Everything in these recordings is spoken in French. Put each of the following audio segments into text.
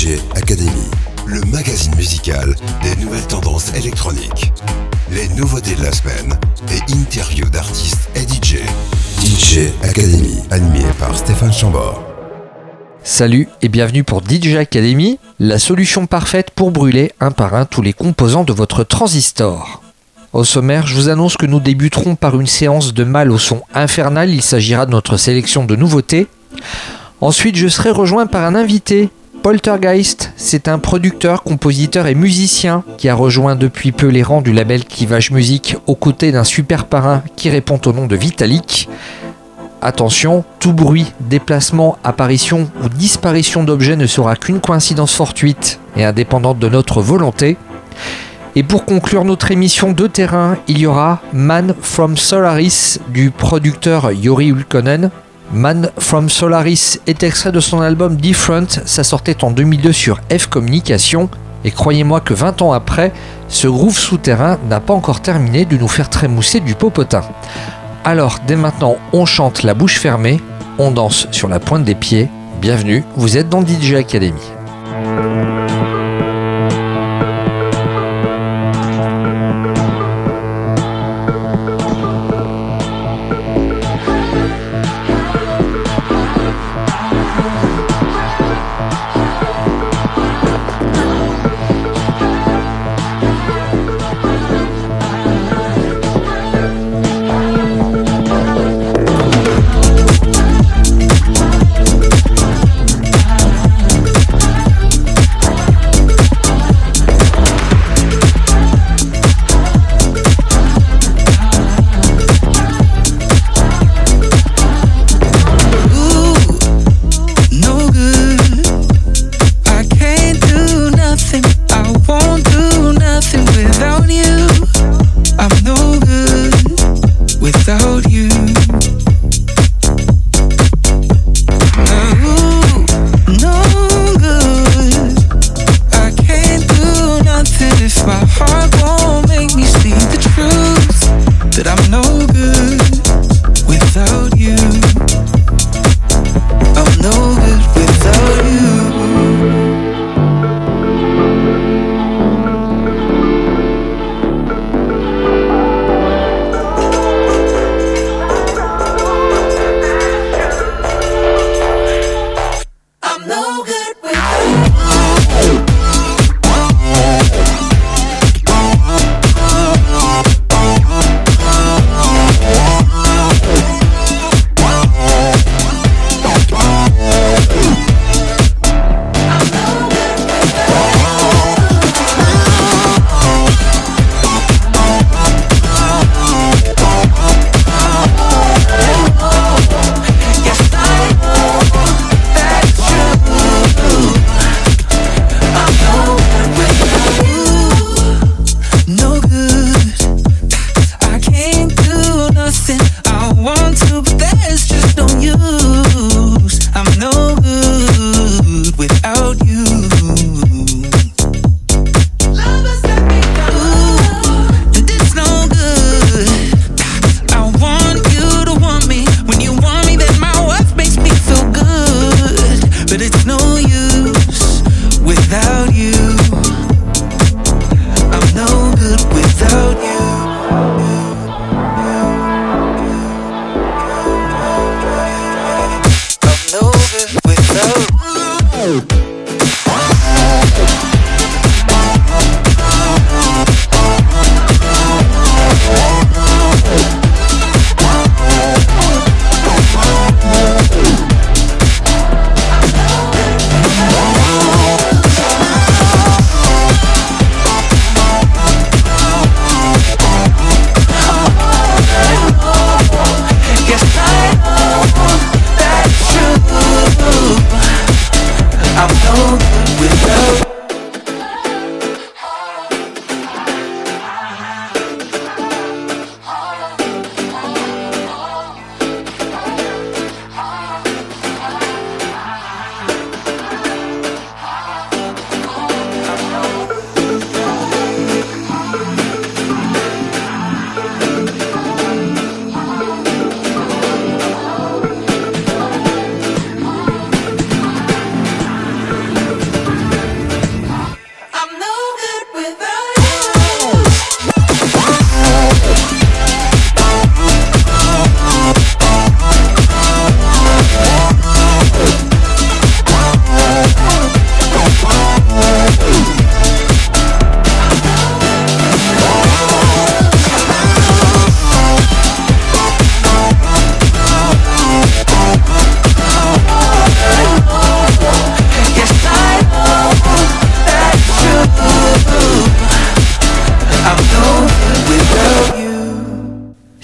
DJ Academy, le magazine musical des nouvelles tendances électroniques. Les nouveautés de la semaine et interviews d'artistes et DJ. DJ Academy, animé par Stéphane Chambord. Salut et bienvenue pour DJ Academy, la solution parfaite pour brûler un par un tous les composants de votre transistor. Au sommaire, je vous annonce que nous débuterons par une séance de mal au son infernal. Il s'agira de notre sélection de nouveautés. Ensuite, je serai rejoint par un invité. Poltergeist, c'est un producteur, compositeur et musicien qui a rejoint depuis peu les rangs du label Clivage Music aux côtés d'un super parrain qui répond au nom de Vitalik. Attention, tout bruit, déplacement, apparition ou disparition d'objets ne sera qu'une coïncidence fortuite et indépendante de notre volonté. Et pour conclure notre émission de terrain, il y aura Man from Solaris du producteur Yori Ulkonen. Man from Solaris est extrait de son album Different, ça sortait en 2002 sur F Communication. Et croyez-moi que 20 ans après, ce groove souterrain n'a pas encore terminé de nous faire trémousser du popotin. Alors, dès maintenant, on chante la bouche fermée, on danse sur la pointe des pieds. Bienvenue, vous êtes dans DJ Academy.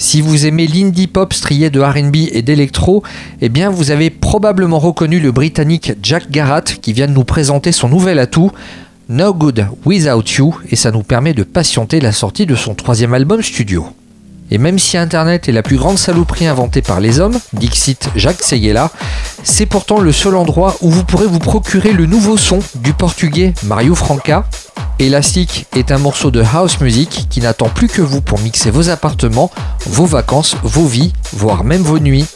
Si vous aimez l'indie pop strié de RB et d'électro, eh vous avez probablement reconnu le britannique Jack Garratt qui vient de nous présenter son nouvel atout, No Good Without You, et ça nous permet de patienter la sortie de son troisième album studio. Et même si Internet est la plus grande saloperie inventée par les hommes, Dixit Jacques Seguela, c'est pourtant le seul endroit où vous pourrez vous procurer le nouveau son du portugais Mario Franca. Elastic est un morceau de house music qui n'attend plus que vous pour mixer vos appartements, vos vacances, vos vies, voire même vos nuits.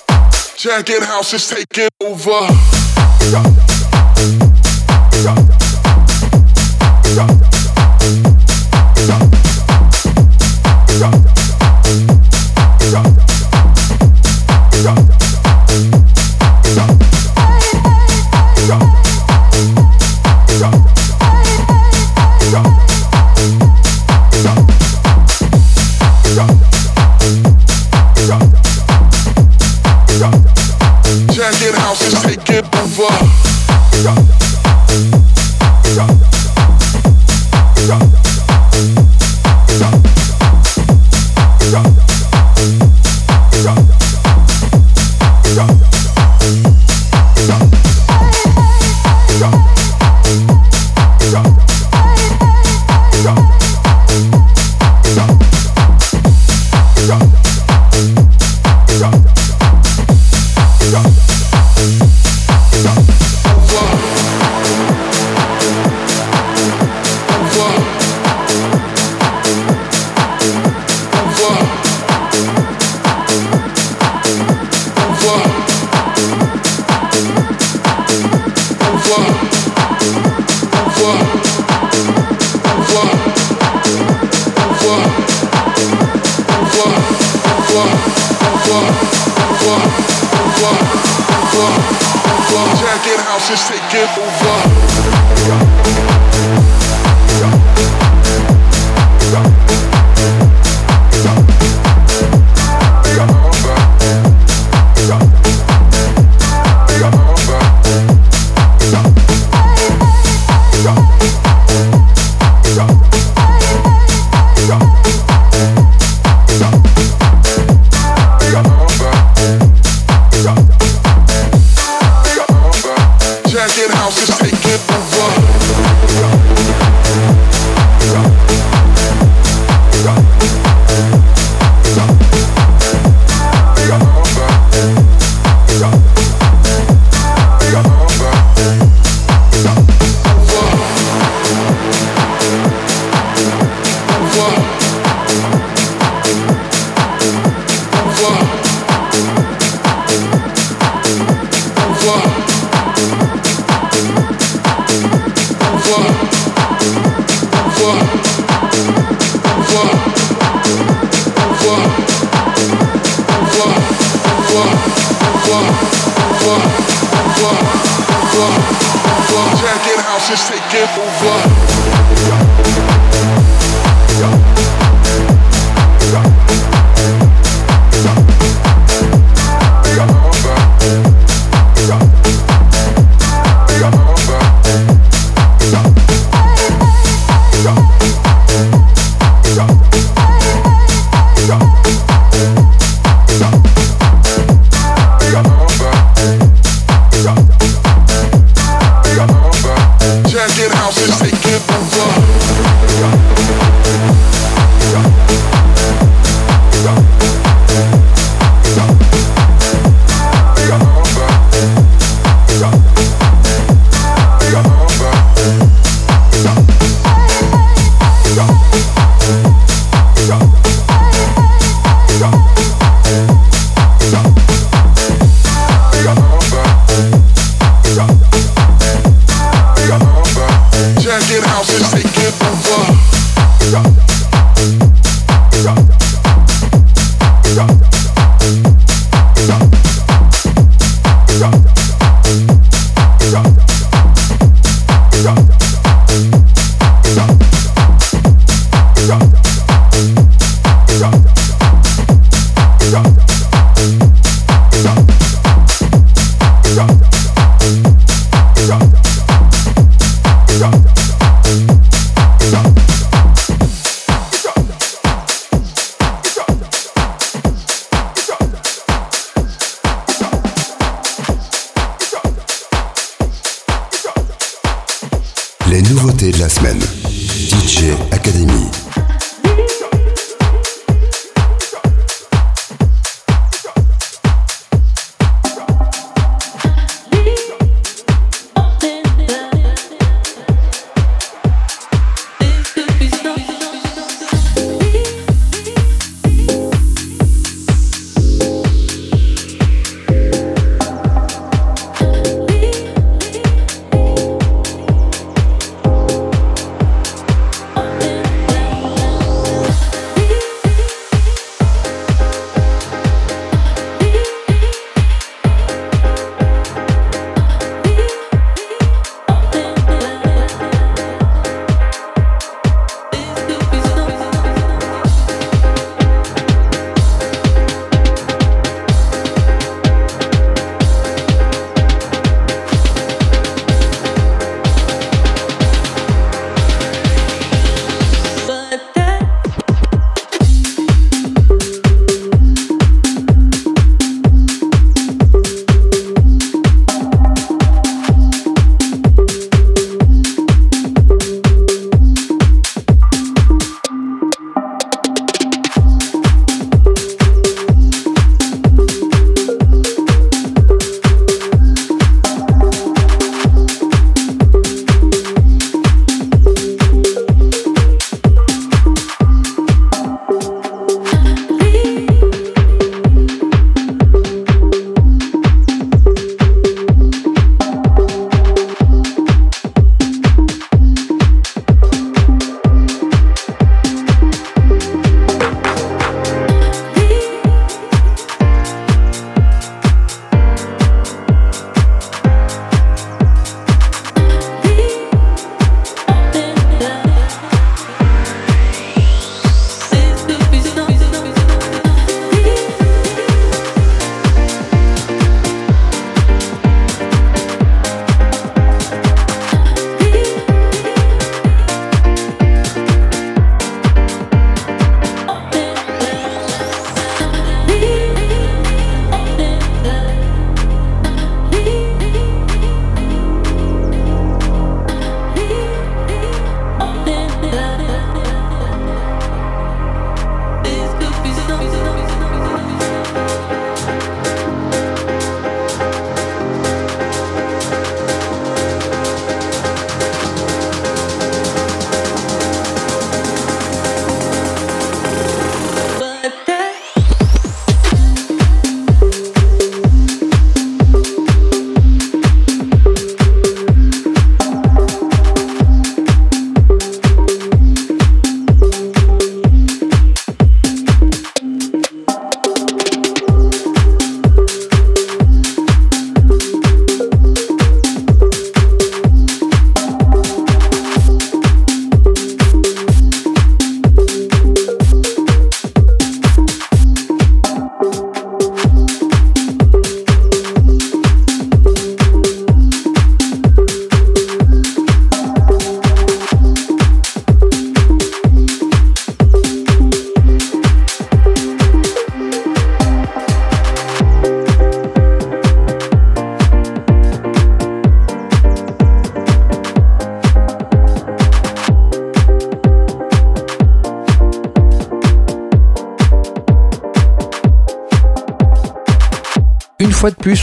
house is taking over.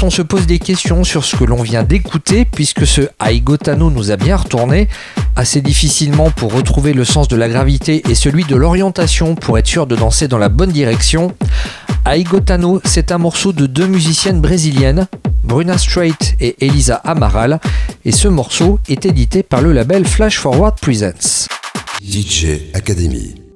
On se pose des questions sur ce que l'on vient d'écouter, puisque ce Aigotano nous a bien retourné, assez difficilement pour retrouver le sens de la gravité et celui de l'orientation pour être sûr de danser dans la bonne direction. Aigotano, c'est un morceau de deux musiciennes brésiliennes, Bruna Strait et Elisa Amaral, et ce morceau est édité par le label Flash Forward Presents. DJ Academy.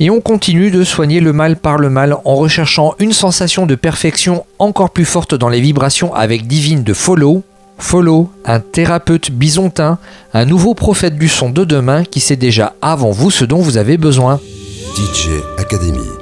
Et on continue de soigner le mal par le mal en recherchant une sensation de perfection encore plus forte dans les vibrations avec Divine de Follow. Follow, un thérapeute bisontin, un nouveau prophète du son de demain qui sait déjà avant vous ce dont vous avez besoin. DJ Academy.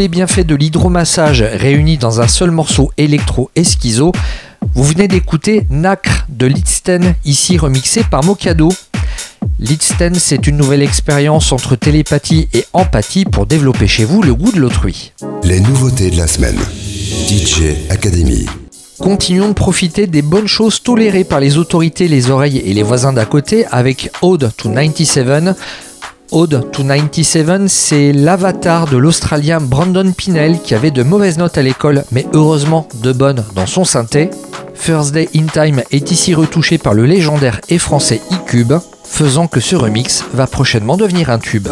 Les bienfaits de l'hydromassage réunis dans un seul morceau électro et schizo, vous venez d'écouter Nacre de Lidsten, ici remixé par Mokado. Lidsten, c'est une nouvelle expérience entre télépathie et empathie pour développer chez vous le goût de l'autrui. Les nouveautés de la semaine. DJ Academy. Continuons de profiter des bonnes choses tolérées par les autorités, les oreilles et les voisins d'à côté avec Ode to 97. Ode to 97, c'est l'avatar de l'Australien Brandon Pinel qui avait de mauvaises notes à l'école, mais heureusement de bonnes dans son synthé. First Day in Time est ici retouché par le légendaire et français E-Cube, faisant que ce remix va prochainement devenir un tube.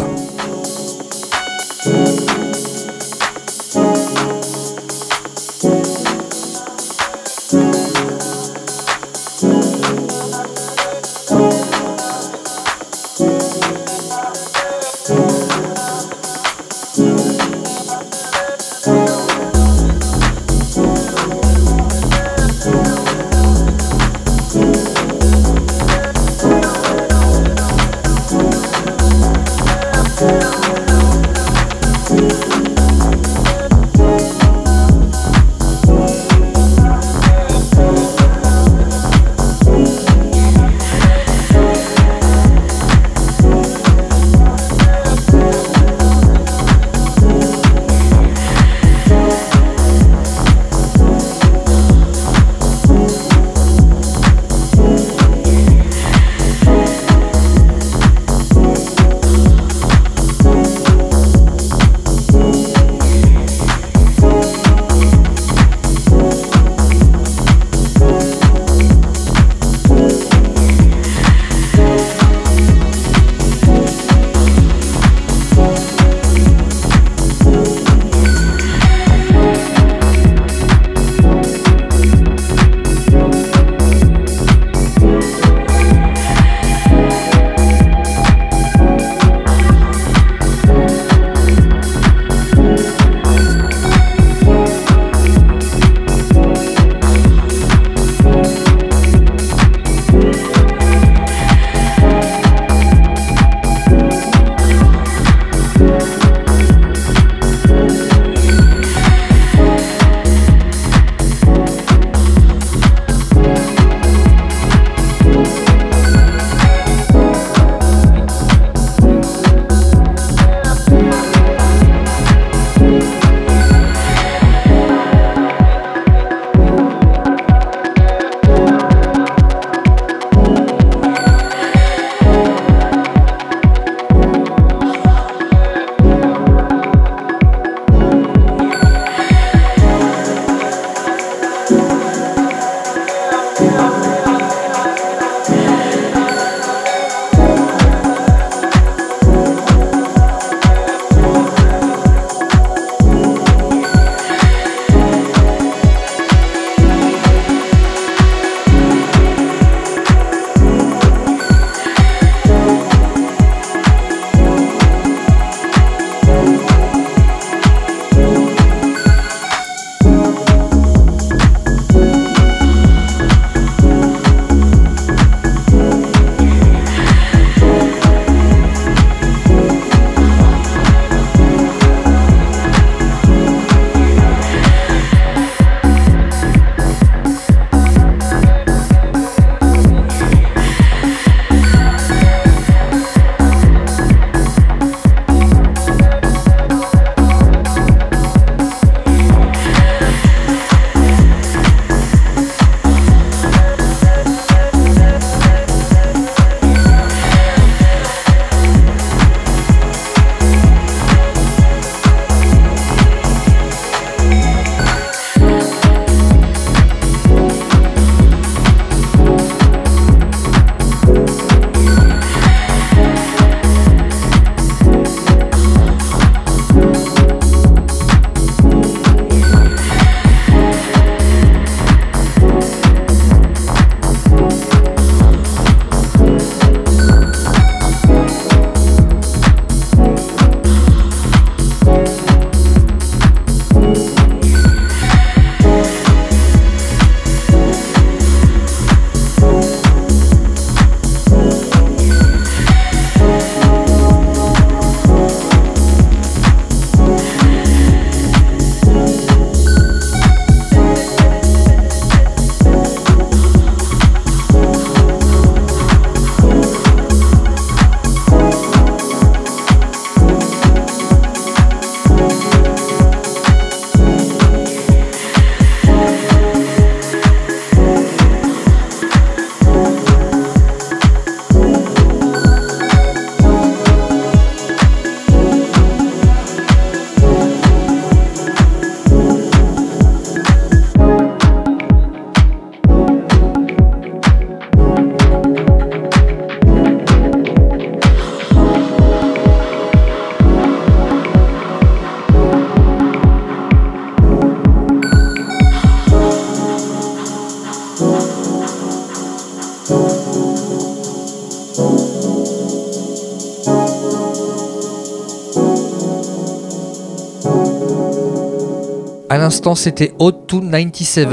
L'instant, c'était Out to 97.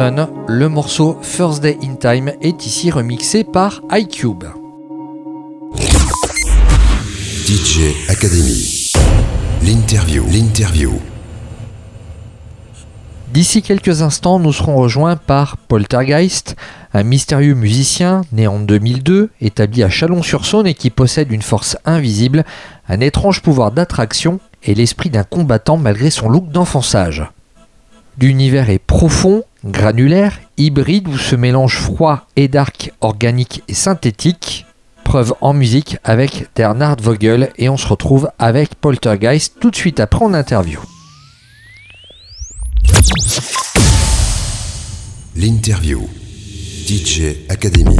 Le morceau First Day in Time est ici remixé par iCube. DJ Academy. L'interview. L'interview. D'ici quelques instants, nous serons rejoints par Poltergeist, un mystérieux musicien né en 2002, établi à Chalon-sur-Saône et qui possède une force invisible, un étrange pouvoir d'attraction et l'esprit d'un combattant malgré son look d'enfonçage. L'univers est profond, granulaire, hybride où se mélange froid et dark, organique et synthétique. Preuve en musique avec Bernard Vogel et on se retrouve avec Poltergeist tout de suite après en interview. L'interview. DJ Academy.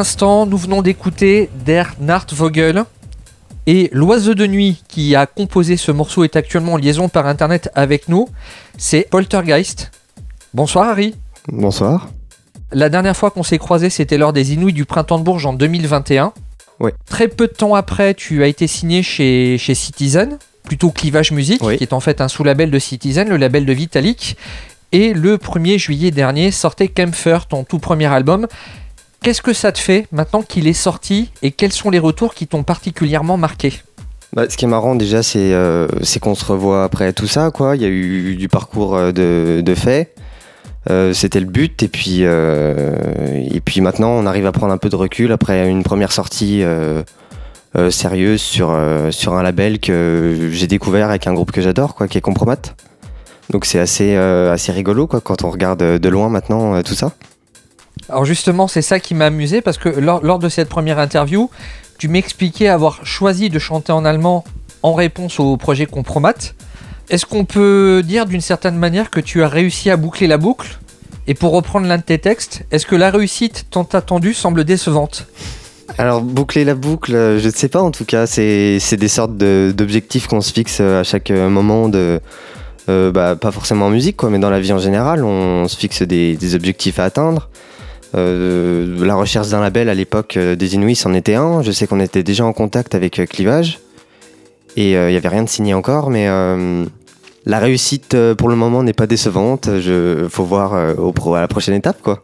L'instant, nous venons d'écouter Der Vogel. Et l'oiseau de nuit qui a composé ce morceau est actuellement en liaison par internet avec nous. C'est Poltergeist. Bonsoir Harry. Bonsoir. La dernière fois qu'on s'est croisé, c'était lors des Inouïs du Printemps de Bourges en 2021. Ouais. Très peu de temps après, tu as été signé chez, chez Citizen, plutôt Clivage Music, Oui. qui est en fait un sous-label de Citizen, le label de Vitalik. Et le 1er juillet dernier sortait Kempfer, ton tout premier album. Qu'est-ce que ça te fait maintenant qu'il est sorti et quels sont les retours qui t'ont particulièrement marqué Bah, ce qui est marrant déjà, c'est euh, c'est qu'on se revoit après tout ça, quoi. Il y a eu du parcours euh, de, de fait. Euh, C'était le but, et puis, et puis maintenant, on arrive à prendre un peu de recul après une première sortie sérieuse sur, sur un label que j'ai découvert avec un groupe que j'adore, quoi, qui est Compromat. Donc c'est assez, assez rigolo, quoi, quand on regarde de loin maintenant tout ça. Alors justement, c'est ça qui m'a amusé parce que lors, de cette première interview, tu m'expliquais avoir choisi de chanter en allemand en réponse au projet Compromat. Est-ce qu'on peut dire d'une certaine manière que tu as réussi à boucler la boucle? Et pour reprendre l'un de tes textes, est-ce que la réussite tant attendue semble décevante? Alors, boucler la boucle, euh, je ne sais pas en tout cas. C'est des sortes d'objectifs qu'on se fixe euh, à chaque euh, moment de. bah, pas forcément en musique, mais dans la vie en général, on se fixe des objectifs à atteindre. Euh, la recherche d'un label à l'époque euh, des Inuits en était un. Je sais qu'on était déjà en contact avec euh, Clivage et il n'y avait rien de signé encore, mais la réussite pour le moment n'est pas décevante. Il faut voir au pro, à la prochaine étape, quoi.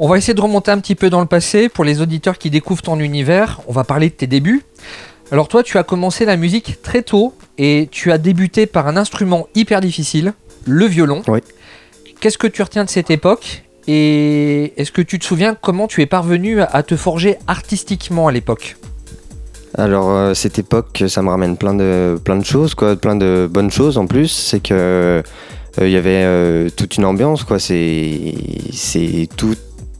On va essayer de remonter un petit peu dans le passé pour les auditeurs qui découvrent ton univers. On va parler de tes débuts. Alors toi, tu as commencé la musique très tôt et tu as débuté par un instrument hyper difficile, le violon. Oui. Qu'est-ce que tu retiens de cette époque et est-ce que tu te souviens comment tu es parvenu à te forger artistiquement à l'époque Alors euh, cette époque, ça me ramène plein de plein de choses, quoi, plein de bonnes choses en plus. C'est que euh, il y avait euh, toute une ambiance, quoi. C'est c'est tout-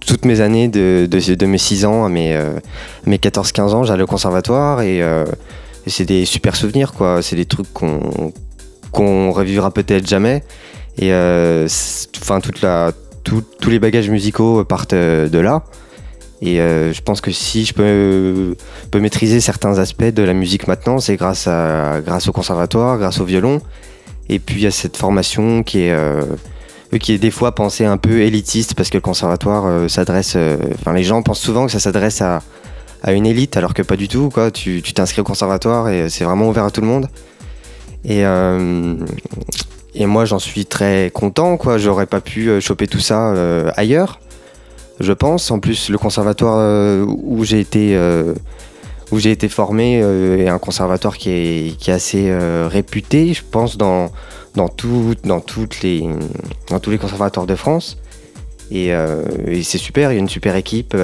toutes mes années de, de, mes 6 ans à mes, mes 14-15 ans, j'allais au conservatoire et, c'est des super souvenirs, quoi. C'est des trucs qu'on qu'on revivra peut-être jamais. Et enfin toute la tous les bagages musicaux partent euh, de là. Et euh, je pense que si je peux maîtriser certains aspects de la musique maintenant, c'est grâce, au conservatoire, grâce au violon, et puis à cette formation qui est, euh, qui est des fois pensée un peu élitiste, parce que le conservatoire s'adresse... Enfin, les gens pensent souvent que ça s'adresse à, une élite, alors que pas du tout. Quoi. Tu t'inscris au conservatoire et c'est vraiment ouvert à tout le monde. Et moi, j'en suis très content. quoi. J'aurais pas pu euh, choper tout ça euh, ailleurs je pense. En plus, le conservatoire euh, où j'ai été, où j'ai été formé est un conservatoire qui est, qui est assez réputé, je pense, dans, dans, tout- dans, toutes les, dans tous les conservatoires de France. Et, et c'est super, il y a une super équipe.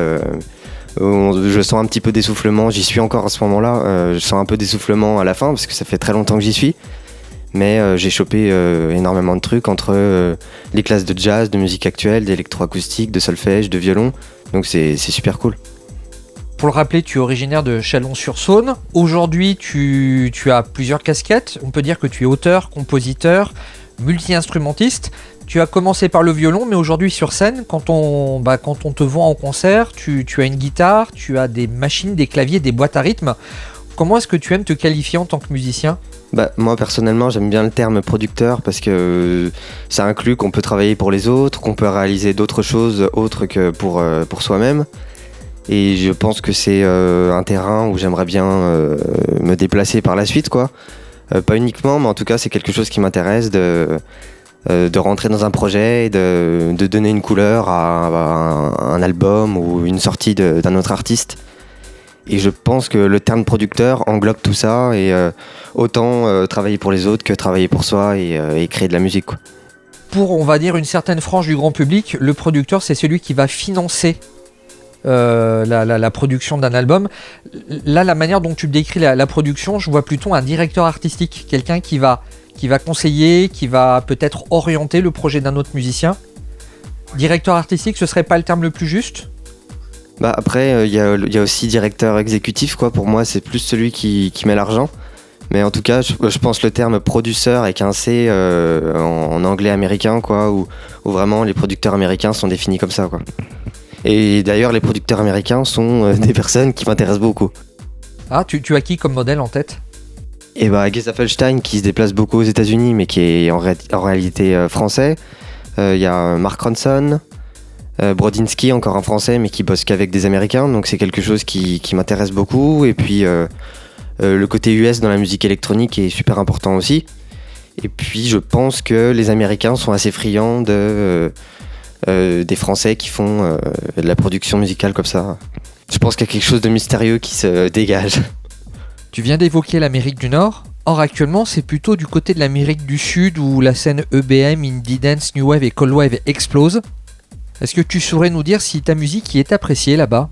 je sens un petit peu d'essoufflement, j'y suis encore à ce moment-là. je sens un peu d'essoufflement à la fin parce que ça fait très longtemps que j'y suis. Mais euh, j'ai chopé euh, énormément de trucs entre euh, les classes de jazz, de musique actuelle, d'électroacoustique, de solfège, de violon. Donc c'est super cool. Pour le rappeler, tu es originaire de Chalon-sur-Saône. Aujourd'hui, tu, tu as plusieurs casquettes. On peut dire que tu es auteur, compositeur, multi-instrumentiste. Tu as commencé par le violon, mais aujourd'hui sur scène, quand on, bah, quand on te voit en concert, tu, tu as une guitare, tu as des machines, des claviers, des boîtes à rythme. Comment est-ce que tu aimes te qualifier en tant que musicien Bah, moi personnellement j'aime bien le terme producteur parce que euh, ça inclut qu'on peut travailler pour les autres, qu'on peut réaliser d'autres choses autres que pour, euh, soi-même. Et je pense que c'est euh, un terrain où j'aimerais bien me déplacer par la suite. quoi. Pas uniquement, mais en tout cas c'est quelque chose qui m'intéresse de, rentrer dans un projet et de, donner une couleur à, un, album ou une sortie d'un autre artiste. Et je pense que le terme producteur englobe tout ça et euh, autant euh, travailler pour les autres que travailler pour soi et, euh, et créer de la musique. quoi. Pour, on va dire, une certaine frange du grand public, le producteur, c'est celui qui va financer la, production d'un album. Là, la manière dont tu décris la, production, je vois plutôt un directeur artistique, quelqu'un qui va, conseiller, qui va peut-être orienter le projet d'un autre musicien. Directeur artistique, ce serait pas le terme le plus juste? Bah après, euh, il y, a- il y a aussi directeur exécutif. Quoi. Pour moi, c'est plus celui qui, qui met l'argent. Mais en tout cas, je, je pense le terme produceur avec un C euh, en, en anglais américain, quoi, où, où vraiment les producteurs américains sont définis comme ça. Quoi. Et d'ailleurs, les producteurs américains sont euh, des personnes qui m'intéressent beaucoup. Ah, tu, tu as qui comme modèle en tête? Et bah, Geza Felstein qui se déplace beaucoup aux États-Unis, mais qui est en, ré- en réalité euh, français. Euh, Il y a Mark Ronson, Brodinski, encore un français, mais qui bosse qu'avec des Américains, donc c'est quelque chose qui, m'intéresse beaucoup. Et puis le côté US dans la musique électronique est super important aussi. Et puis je pense que les Américains sont assez friands de, des Français qui font de la production musicale comme ça. Je pense qu'il y a quelque chose de mystérieux qui se dégage. Tu viens d'évoquer l'Amérique du Nord. Or, actuellement, c'est plutôt du côté de l'Amérique du Sud où la scène EBM, Indie Dance, New Wave et Cold Wave explose. Est-ce que tu saurais nous dire si ta musique y est appréciée là-bas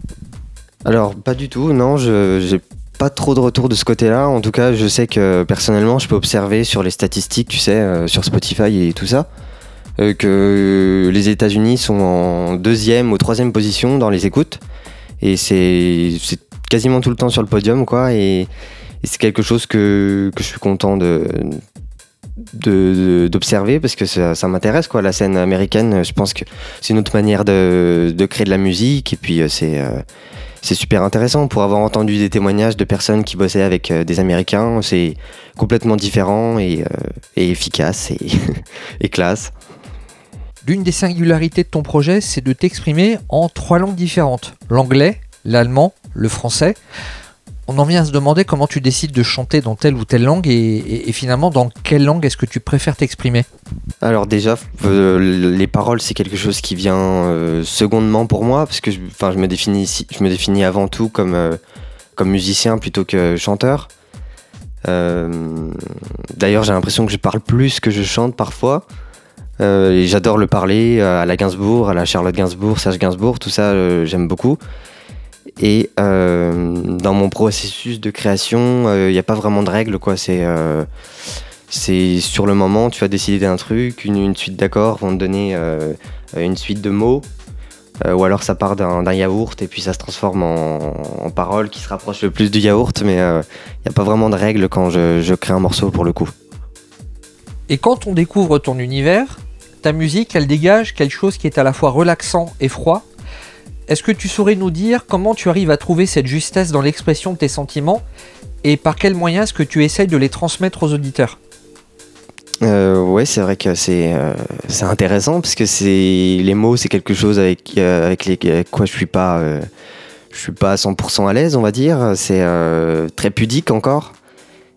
Alors, pas du tout, non, je j'ai pas trop de retour de ce côté-là. En tout cas, je sais que personnellement, je peux observer sur les statistiques, tu sais, euh, sur Spotify et tout ça, euh, que les États-Unis sont en deuxième ou troisième position dans les écoutes. Et c'est quasiment tout le temps sur le podium, quoi. Et, c'est quelque chose que, je suis content de d'observer parce que ça, m'intéresse quoi la scène américaine je pense que c'est une autre manière de, créer de la musique et puis euh, c'est euh, c'est super intéressant pour avoir entendu des témoignages de personnes qui bossaient avec euh, des américains c'est complètement différent et, efficace et, et classe L'une des singularités de ton projet, c'est de t'exprimer en trois langues différentes. L'anglais, l'allemand, le français. On en vient à se demander comment tu décides de chanter dans telle ou telle langue et, finalement dans quelle langue est-ce que tu préfères t'exprimer? Alors déjà, euh, les paroles c'est quelque chose qui vient euh, secondement pour moi parce que je, me, définis, avant tout comme, euh, musicien plutôt que chanteur. D'ailleurs j'ai l'impression que je parle plus que je chante parfois. J'adore le parler à la Gainsbourg, à la Charlotte Gainsbourg, Serge Gainsbourg, tout ça, j'aime beaucoup. Et dans mon processus de création, il n'y a pas vraiment de règles, quoi. C'est c'est sur le moment, tu vas décider d'un truc, une, suite d'accords vont te donner une suite de mots, ou alors ça part d'un yaourt et puis ça se transforme en, paroles qui se rapprochent le plus du yaourt, mais il n'y a pas vraiment de règles quand je crée un morceau pour le coup. Et quand on découvre ton univers, ta musique, elle dégage quelque chose qui est à la fois relaxant et froid? Est-ce que tu saurais nous dire comment tu arrives à trouver cette justesse dans l'expression de tes sentiments et par quels moyens est-ce que tu essayes de les transmettre aux auditeurs? Euh, ouais, c'est vrai que c'est euh, intéressant parce que les mots, c'est quelque chose avec euh, avec, les, quoi je suis pas euh, je suis pas à 100% à l'aise, on va dire. C'est très pudique encore.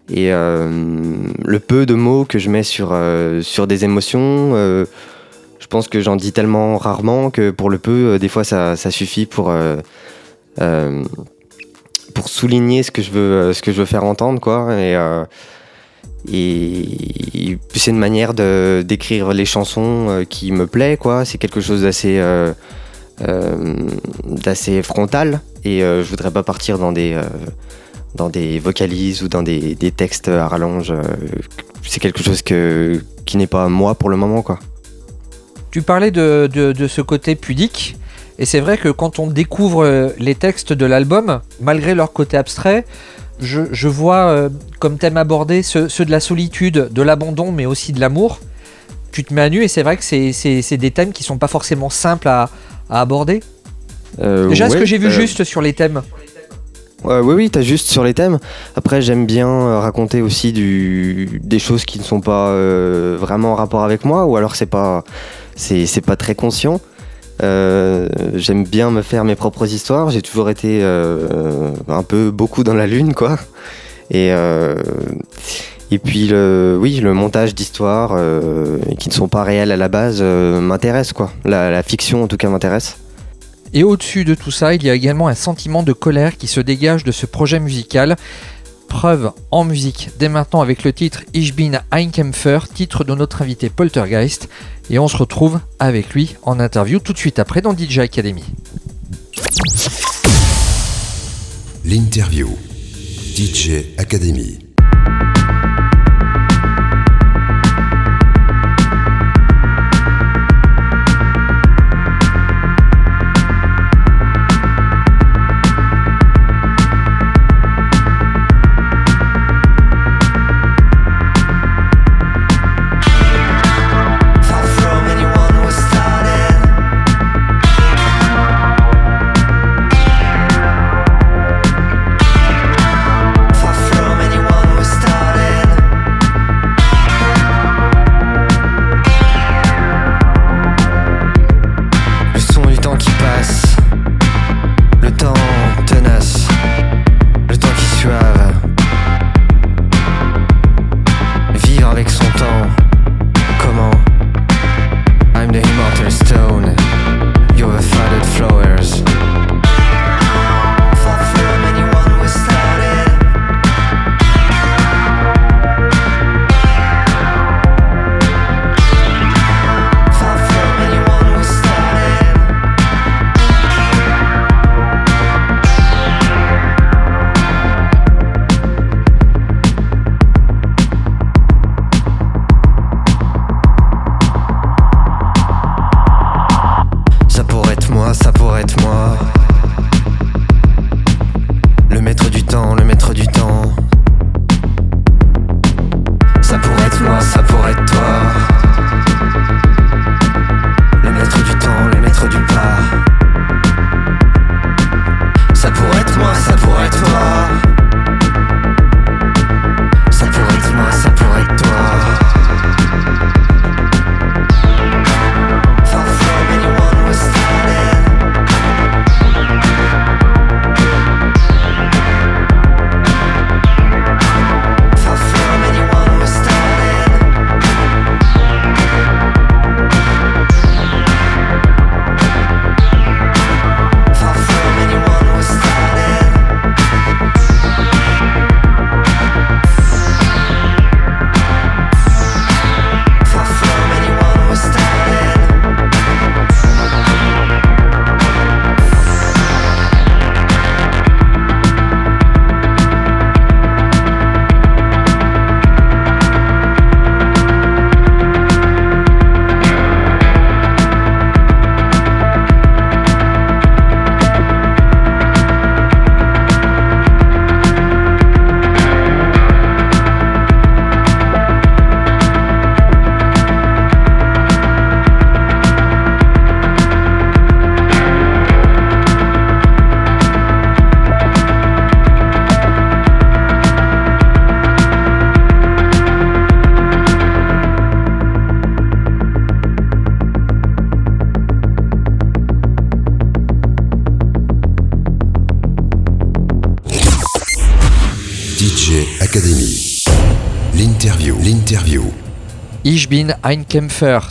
Et le peu de mots que je mets sur, sur des émotions, je pense que j'en dis tellement rarement que pour le peu, des fois, ça, suffit pour, pour souligner ce que je veux, ce que je veux faire entendre. Quoi. Et, c'est une manière d'écrire les chansons qui me plaît. Quoi. C'est quelque chose d'assez, frontal. Et je voudrais pas partir dans des dans des vocalises ou dans des, textes à rallonge. Euh, c'est quelque chose que, qui n'est pas moi pour le moment. quoi. Tu parlais de, ce côté pudique. Et c'est vrai que quand on découvre euh, les textes de l'album, malgré leur côté abstrait, je, vois euh, comme thème abordé ceux, de la solitude, de l'abandon, mais aussi de l'amour. Tu te mets à nu et c'est vrai que c'est des thèmes qui sont pas forcément simples à, aborder. Déjà, est-ce que j'ai vu juste sur les thèmes oui, oui, t'as juste sur les thèmes. Après, j'aime bien euh, raconter aussi des choses qui ne sont pas euh, vraiment en rapport avec moi, ou alors c'est pas, c'est, pas très conscient. Euh, j'aime bien me faire mes propres histoires. J'ai toujours été un peu beaucoup dans la lune, quoi. Et et puis oui, le montage d'histoires qui ne sont pas réelles à la base m'intéresse, quoi. la fiction, en tout cas, m'intéresse. Et au-dessus de tout ça, il y a également un sentiment de colère qui se dégage de ce projet musical. Preuve en musique dès maintenant avec le titre Ich bin ein Kämpfer, titre de notre invité Poltergeist. Et on se retrouve avec lui en interview tout de suite après dans DJ Academy. L'interview DJ Academy.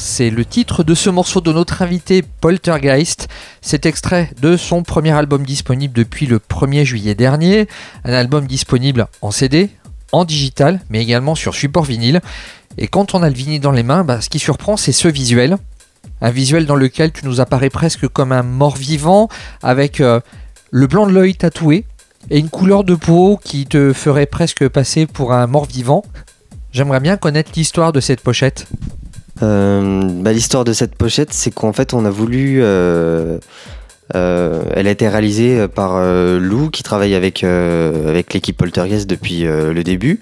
C'est le titre de ce morceau de notre invité Poltergeist. C'est extrait de son premier album disponible depuis le 1er juillet dernier. Un album disponible en CD, en digital, mais également sur support vinyle. Et quand on a le vinyle dans les mains, bah, ce qui surprend, c'est ce visuel. Un visuel dans lequel tu nous apparais presque comme un mort vivant, avec euh, le blanc de l'œil tatoué et une couleur de peau qui te ferait presque passer pour un mort vivant. J'aimerais bien connaître l'histoire de cette pochette. Euh, bah, L'histoire de cette pochette, c'est qu'en fait, on a voulu. Euh, euh, elle a été réalisée par Lou, qui travaille avec, l'équipe Poltergeist depuis le début.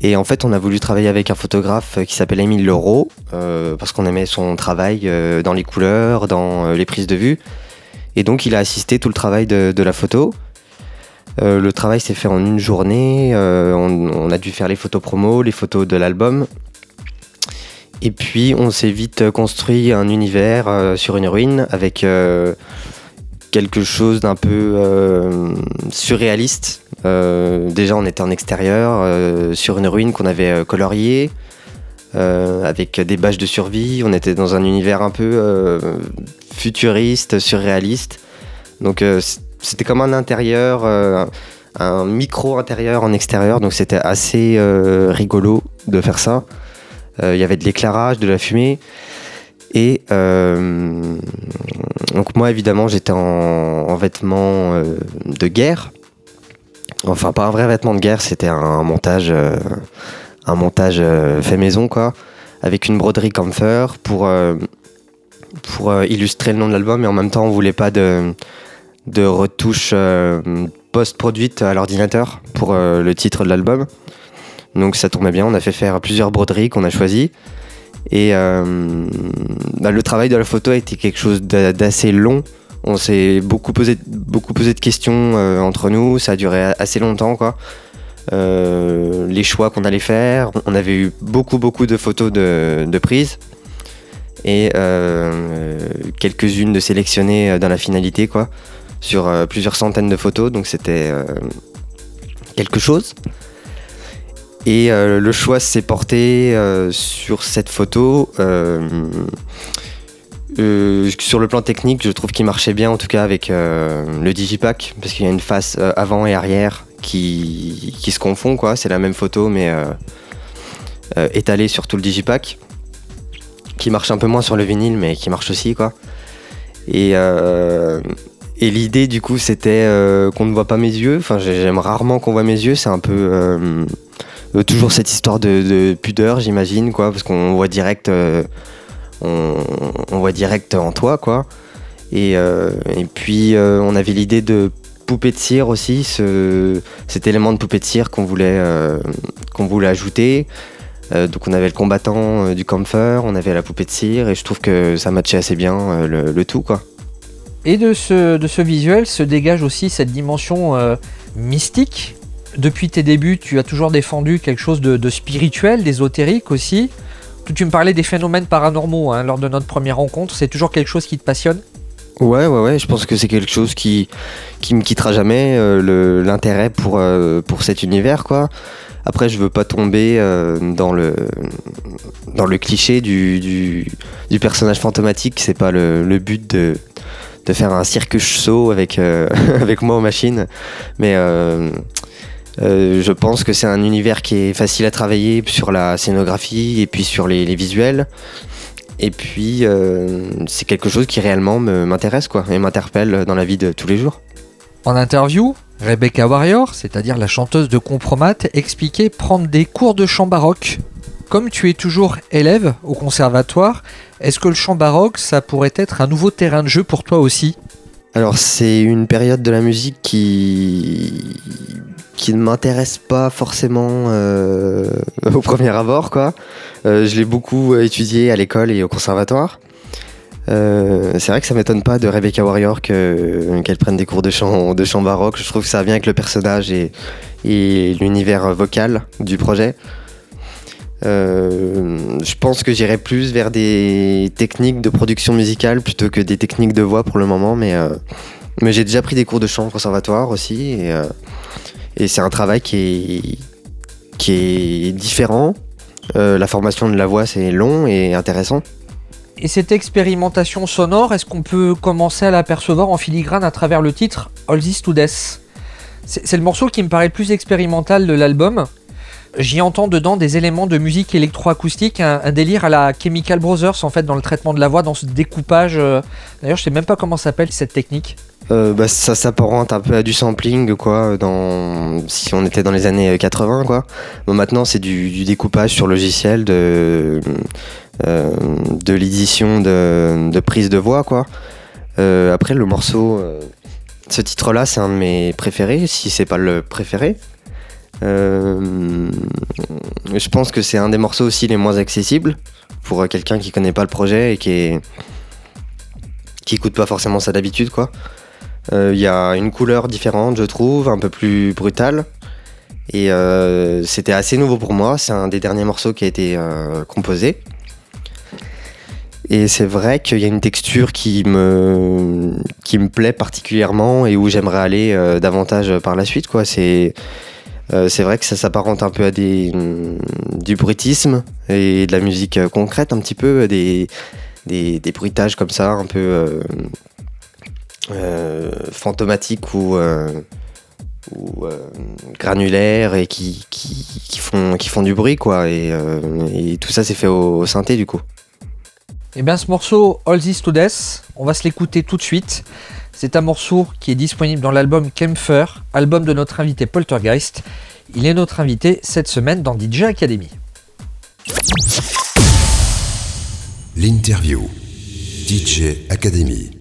Et en fait, on a voulu travailler avec un photographe qui s'appelle Émile Leroux, parce qu'on aimait son travail dans les couleurs, dans les prises de vue. Et donc, il a assisté tout le travail de la photo. Euh, le travail s'est fait en une journée. Euh, on, a dû faire les photos promo, les photos de l'album. Et puis on s'est vite construit un univers euh, sur une ruine avec quelque chose d'un peu surréaliste. déjà on était en extérieur sur une ruine qu'on avait coloriée. avec des bâches de survie, on était dans un univers un peu futuriste, surréaliste. Donc c'était comme un intérieur, euh, un micro intérieur en extérieur, donc c'était assez euh, rigolo de faire ça. Euh, il y avait de l'éclairage, de la fumée. Et donc moi évidemment j'étais en, vêtements de guerre. Enfin pas un vrai vêtement de guerre, c'était un, montage, un montage fait maison quoi, avec une broderie comfort pour pour illustrer le nom de l'album, mais en même temps on voulait pas de de retouches euh, post-produites à l'ordinateur pour euh, le titre de l'album. Donc ça tombait bien, on a fait faire plusieurs broderies qu'on a choisies. Et euh, bah, le travail de la photo a été quelque chose d'assez long. On s'est beaucoup posé, de questions entre nous, ça a duré assez longtemps quoi. les choix qu'on allait faire, on avait eu beaucoup beaucoup de photos de, de prises et quelques-unes de sélectionnées dans la finalité quoi sur euh, plusieurs centaines de photos, donc c'était euh, quelque chose. Et euh, le choix s'est porté sur cette photo. sur le plan technique, je trouve qu'il marchait bien, en tout cas avec le digipack, parce qu'il y a une face avant et arrière qui, qui se confond, quoi. C'est la même photo, mais étalée sur tout le digipack, qui marche un peu moins sur le vinyle, mais qui marche aussi, quoi. Et, et l'idée, du coup, c'était euh, qu'on ne voit pas mes yeux. Enfin, j'aime rarement qu'on voit mes yeux. C'est un peu euh, euh, toujours cette histoire de, pudeur, j'imagine, quoi, parce qu'on voit direct, on, voit direct en toi, quoi. Et, puis, on avait l'idée de poupée de cire aussi, cet élément de poupée de cire qu'on voulait, qu'on voulait ajouter. donc on avait le combattant du camphor, on avait la poupée de cire, et je trouve que ça matchait assez bien le, le tout, quoi. Et de ce, de ce visuel se dégage aussi cette dimension euh, mystique. Depuis tes débuts, tu as toujours défendu quelque chose de, spirituel, d'ésotérique aussi. Tu me parlais des phénomènes paranormaux hein, lors de notre première rencontre. C'est toujours quelque chose qui te passionne? Ouais, ouais, ouais. Je pense que c'est quelque chose qui, qui me quittera jamais. Euh, l'intérêt pour, euh, pour cet univers, quoi. Après, je veux pas tomber dans, le, dans le cliché du, du, personnage fantomatique. C'est pas le, le but de, de faire un circus saut avec, euh, avec moi aux machines. Mais euh, euh, je pense que c'est un univers qui est facile à travailler sur la scénographie et puis sur les, visuels. Et puis, c'est quelque chose qui réellement m'intéresse quoi, et m'interpelle dans la vie de tous les jours. En interview, Rebecca Warrior, c'est-à-dire la chanteuse de Compromat, expliquait prendre des cours de chant baroque comme tu es toujours élève au conservatoire, est-ce que le chant baroque, ça pourrait être un nouveau terrain de jeu pour toi aussi? Alors c'est une période de la musique qui ne m'intéresse pas forcément euh, au premier abord quoi. Euh, je l'ai beaucoup étudié à l'école et au conservatoire. Euh, c'est vrai que ça m'étonne pas de Rebecca Warrior qu'elle prenne des cours de chant, baroque. Je trouve que ça vient avec le personnage et l'univers vocal du projet. Euh, je pense que j'irai plus vers des techniques de production musicale plutôt que des techniques de voix pour le moment, mais, euh, mais j'ai déjà pris des cours de chant au conservatoire aussi, et, euh, c'est un travail qui est, qui est différent, la formation de la voix, c'est long et intéressant. Et cette expérimentation sonore, est-ce qu'on peut commencer à l'apercevoir en filigrane à travers le titre All This to Death? C'est le morceau qui me paraît le plus expérimental de l'album. J'y entends dedans des éléments de musique électroacoustique, un, un, délire à la Chemical Brothers en fait dans le traitement de la voix, dans ce découpage. Euh, d'ailleurs, je sais même pas comment s'appelle cette technique. Euh, bah, ça s'apparente un peu à du sampling quoi dans si on était dans les années 80 quoi bon, maintenant c'est du, découpage sur logiciel de euh, de l'édition de, de, prise de voix quoi euh, après le morceau ce titre là c'est un de mes préférés si c'est pas le préféré je pense que c'est un des morceaux aussi les moins accessibles pour quelqu'un qui connaît pas le projet et qui est qui écoute pas forcément ça d'habitude euh, il y a une couleur différente, je trouve, un peu plus brutale. Et euh, c'était assez nouveau pour moi. C'est un des derniers morceaux qui a été euh, composé. Et c'est vrai qu'il y a une texture qui me, qui me plaît particulièrement et où j'aimerais aller davantage par la suite. C'est, c'est vrai que ça s'apparente un peu à des, du bruitisme et de la musique concrète, un petit peu, des, des, bruitages comme ça, un peu euh, fantomatiques ou, euh, euh, granulaires et qui, qui, font, du bruit quoi et, tout ça c'est fait au, synthé du coup. Et eh bien ce morceau All This to Death, on va se l'écouter tout de suite. C'est un morceau qui est disponible dans l'album Kempfer, album de notre invité Poltergeist. Il est notre invité cette semaine dans DJ Academy. L'interview DJ Academy.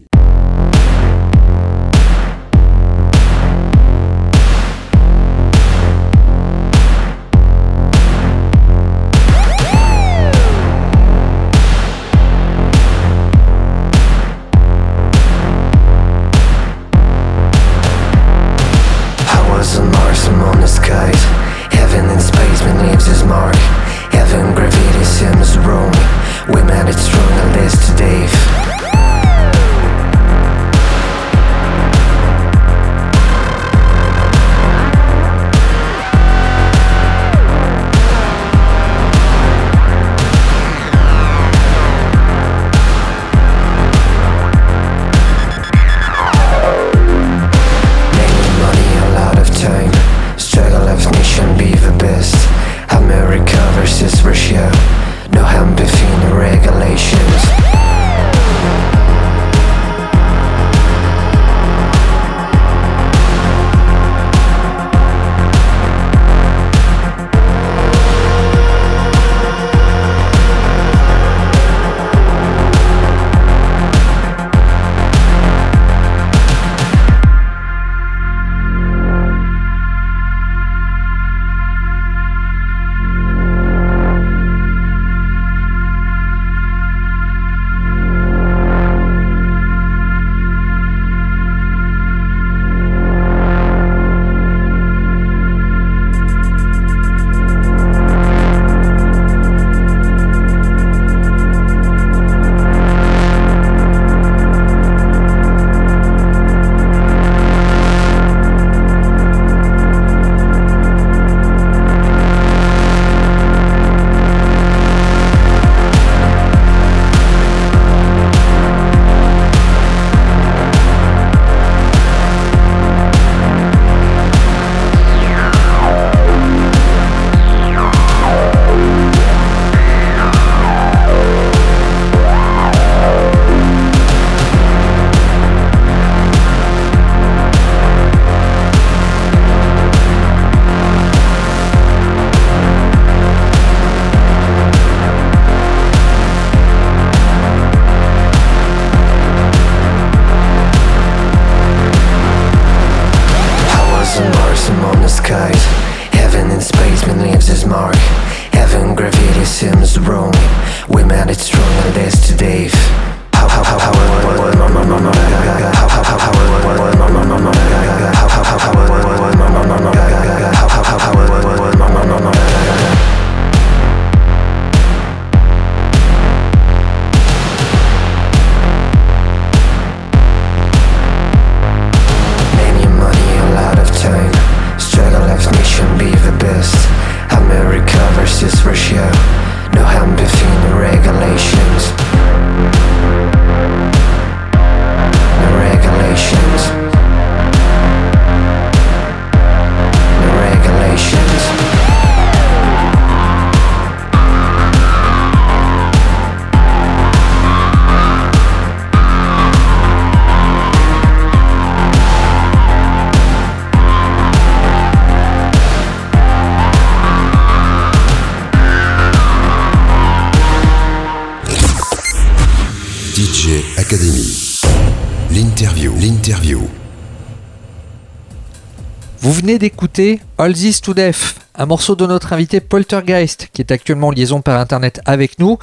D'écouter All This to Death, un morceau de notre invité Poltergeist, qui est actuellement en liaison par internet avec nous.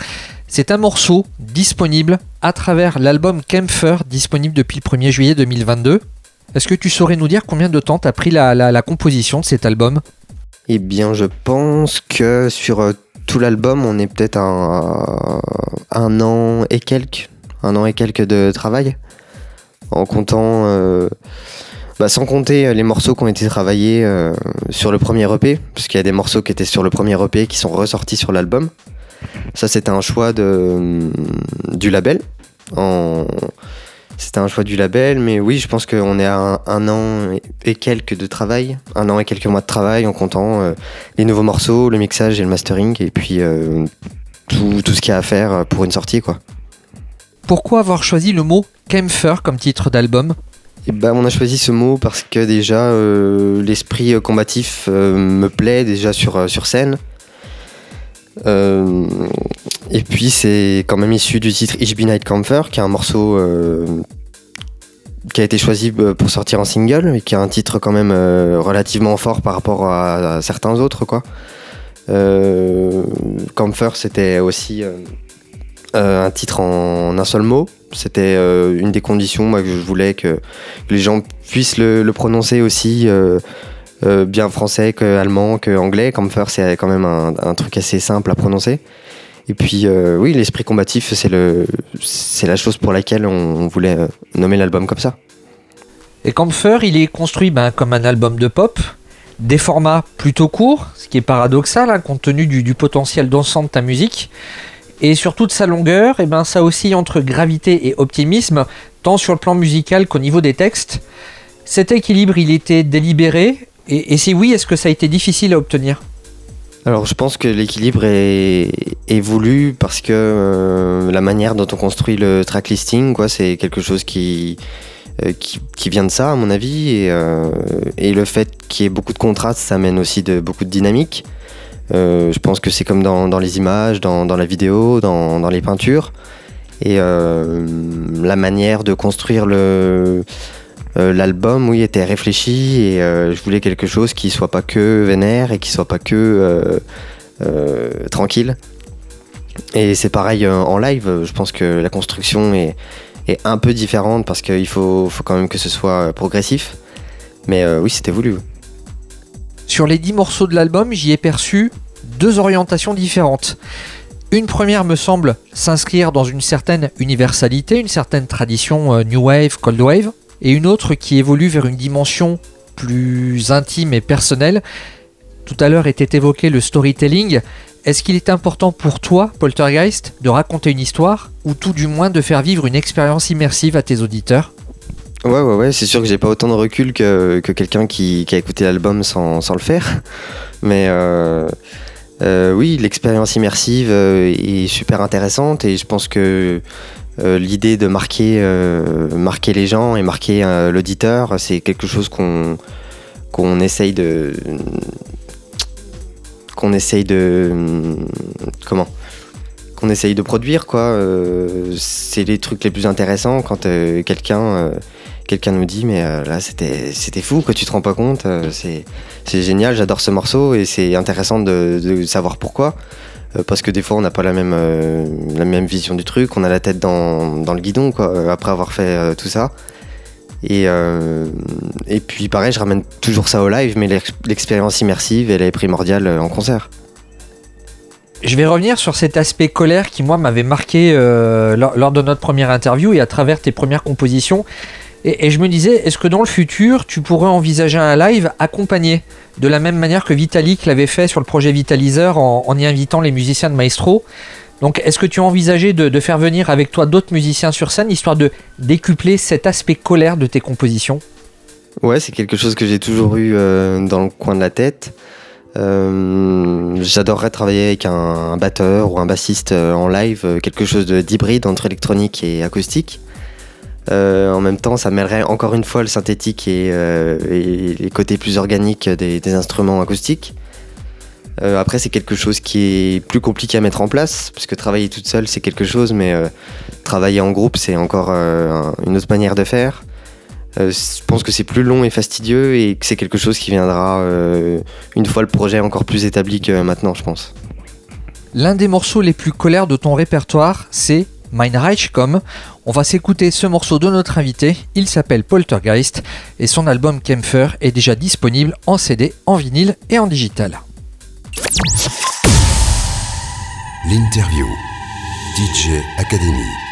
C'est un morceau disponible à travers l'album Kempfer, disponible depuis le 1er juillet 2022. Est-ce que tu saurais nous dire combien de temps t'as pris la, composition de cet album? Eh bien, je pense que sur euh, tout l'album, on est peut-être un, un an et quelques, un an et quelques de travail, en comptant, euh, bah, sans compter les morceaux qui ont été travaillés euh, sur le premier EP, parce qu'il y a des morceaux qui étaient sur le premier EP qui sont ressortis sur l'album. Ça, c'était un choix de, du label. C'était un choix du label, mais oui, je pense qu'on est à un, an et quelques de travail, un an et quelques mois de travail en comptant euh, les nouveaux morceaux, le mixage et le mastering, et puis euh, tout, ce qu'il y a à faire pour une sortie. quoi. Pourquoi avoir choisi le mot Kempfer comme titre d'album? Et ben, on a choisi ce mot parce que déjà euh, l'esprit combatif me plaît déjà sur, scène. Euh, et puis c'est quand même issu du titre Ich bin Nightcamper, qui est un morceau euh, qui a été choisi pour sortir en single et qui a un titre quand même euh, relativement fort par rapport à, certains autres quoi. Euh, Camper c'était aussi un titre en, un seul mot. C'était une des conditions moi, que je voulais que, les gens puissent le, prononcer aussi euh, bien français que allemand que c'est quand même un, truc assez simple à prononcer. Et puis, euh, oui, l'esprit combatif, c'est le, la chose pour laquelle on, voulait euh, nommer l'album comme ça. Et Camphor, il est construit ben, comme un album de pop, des formats plutôt courts, ce qui est paradoxal hein, compte tenu du, du potentiel dansant de ta musique. Et sur toute sa longueur, et ben, ça oscille entre gravité et optimisme, tant sur le plan musical qu'au niveau des textes. Cet équilibre, il était délibéré et, si oui, est-ce que ça a été difficile à obtenir? Alors je pense que l'équilibre est, voulu parce que euh, la manière dont on construit le track listing, quoi, c'est quelque chose qui, euh, qui, qui, vient de ça à mon avis. Et, euh, et le fait qu'il y ait beaucoup de contrastes, ça amène aussi de, beaucoup de dynamique. Euh, je pense que c'est comme dans, les images, dans, la vidéo, dans, les peintures. Et euh, la manière de construire euh, l'album, oui, était réfléchi et je voulais quelque chose qui soit pas que vénère et qui soit pas que tranquille. Et c'est pareil en live, je pense que la construction est, un peu différente parce qu'il faut, quand même que ce soit progressif. Mais oui, c'était voulu. Sur les 10 morceaux de l'album, j'y ai perçu deux orientations différentes. Une première me semble s'inscrire dans une certaine universalité, une certaine tradition New Wave, Cold Wave, et une autre qui évolue vers une dimension plus intime et personnelle. Tout à l'heure était évoqué le storytelling. Est-ce qu'il est important pour toi, Poltergeist, de raconter une histoire ou tout du moins de faire vivre une expérience immersive à tes auditeurs? Ouais, ouais, ouais, c'est sûr que j'ai pas autant de recul que, que quelqu'un qui, a écouté l'album sans, sans, le faire. Mais euh, euh, oui, l'expérience immersive euh, est super intéressante et je pense que l'idée de marquer, marquer les gens et marquer l'auditeur, c'est quelque chose qu'on qu'on essaye de qu'on essaye de comment? Qu'on essaye de produire quoi. c'est les trucs les plus intéressants quand quelqu'un quelqu'un nous dit mais là c'était c'était fou que tu te rends pas compte c'est c'est génial j'adore ce morceau et c'est intéressant de, savoir pourquoi euh, parce que des fois on n'a pas la même, euh, la même vision du truc, on a la tête dans, dans le guidon quoi, euh, après avoir fait tout ça. Et, et puis pareil, je ramène toujours ça au live, mais l'expérience immersive, elle est primordiale en concert. Je vais revenir sur cet aspect colère qui, moi, m'avait marqué euh, lors, de notre première interview et à travers tes premières compositions. Et, je me disais, est-ce que dans le futur, tu pourrais envisager un live accompagné de la même manière que Vitalik l'avait fait sur le projet Vitalizer en, y invitant les musiciens de Maestro? Donc, est-ce que tu as envisagé de, faire venir avec toi d'autres musiciens sur scène, histoire de décupler cet aspect colère de tes compositions? Ouais, c'est quelque chose que j'ai toujours eu euh, dans le coin de la tête. Euh, J'adorerais travailler avec un, batteur ou un bassiste euh, en live, quelque chose d'hybride entre électronique et acoustique. Euh, en même temps, ça mêlerait encore une fois le synthétique et, euh, les côtés plus organiques des, instruments acoustiques. Euh, après, c'est quelque chose qui est plus compliqué à mettre en place, parce que travailler toute seule, c'est quelque chose, mais travailler en groupe, c'est encore un- une autre manière de faire. Je pense que c'est plus long et fastidieux et que c'est quelque chose qui viendra une fois le projet encore plus établi que maintenant, je pense. L'un des morceaux les plus colères de ton répertoire, c'est Mein Reich Komm. On va s'écouter ce morceau de notre invité. Il s'appelle Poltergeist et son album Kempfer est déjà disponible en CD, en vinyle et en digital. L'interview. DJ Academy.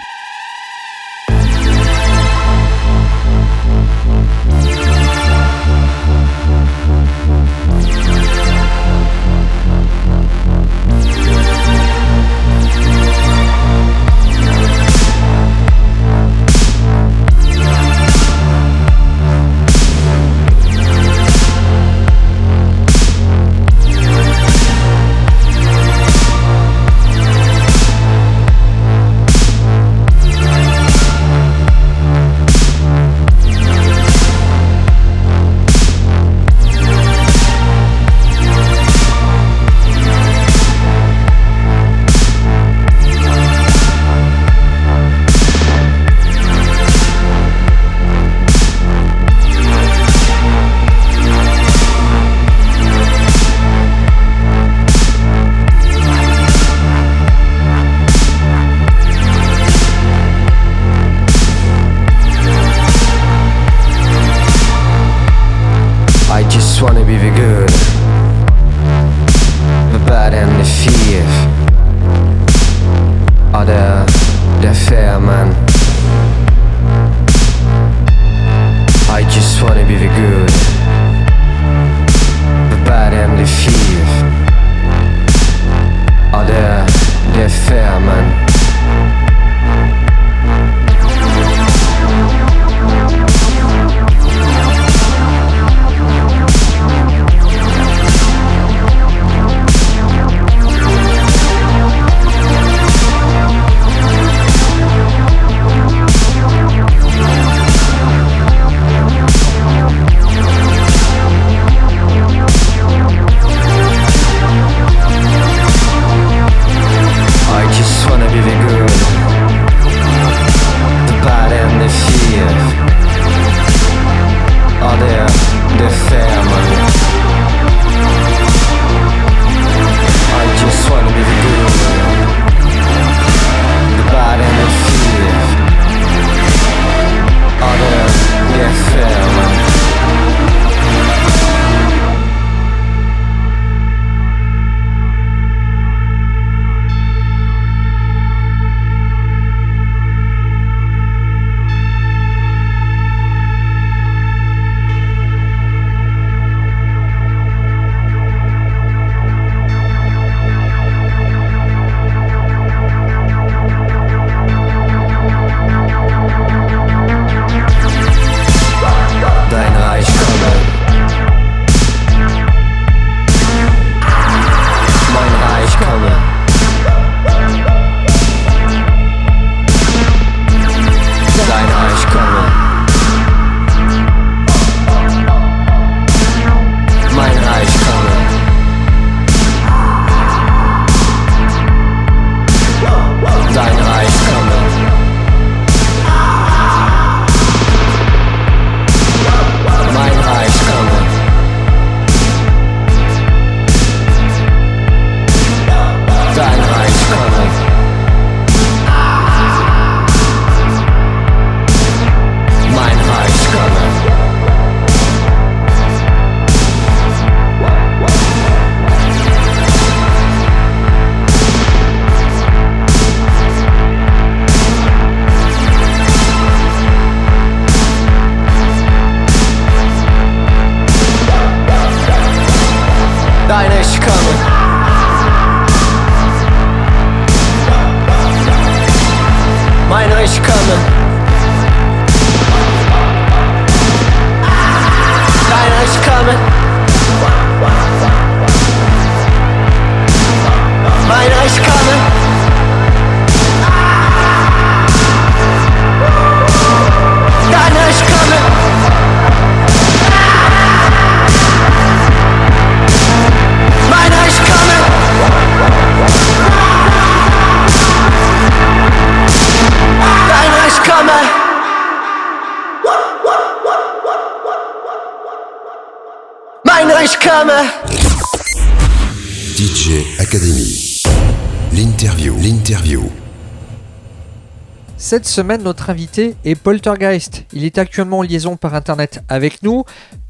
Semaine, notre invité est Poltergeist. Il est actuellement en liaison par internet avec nous.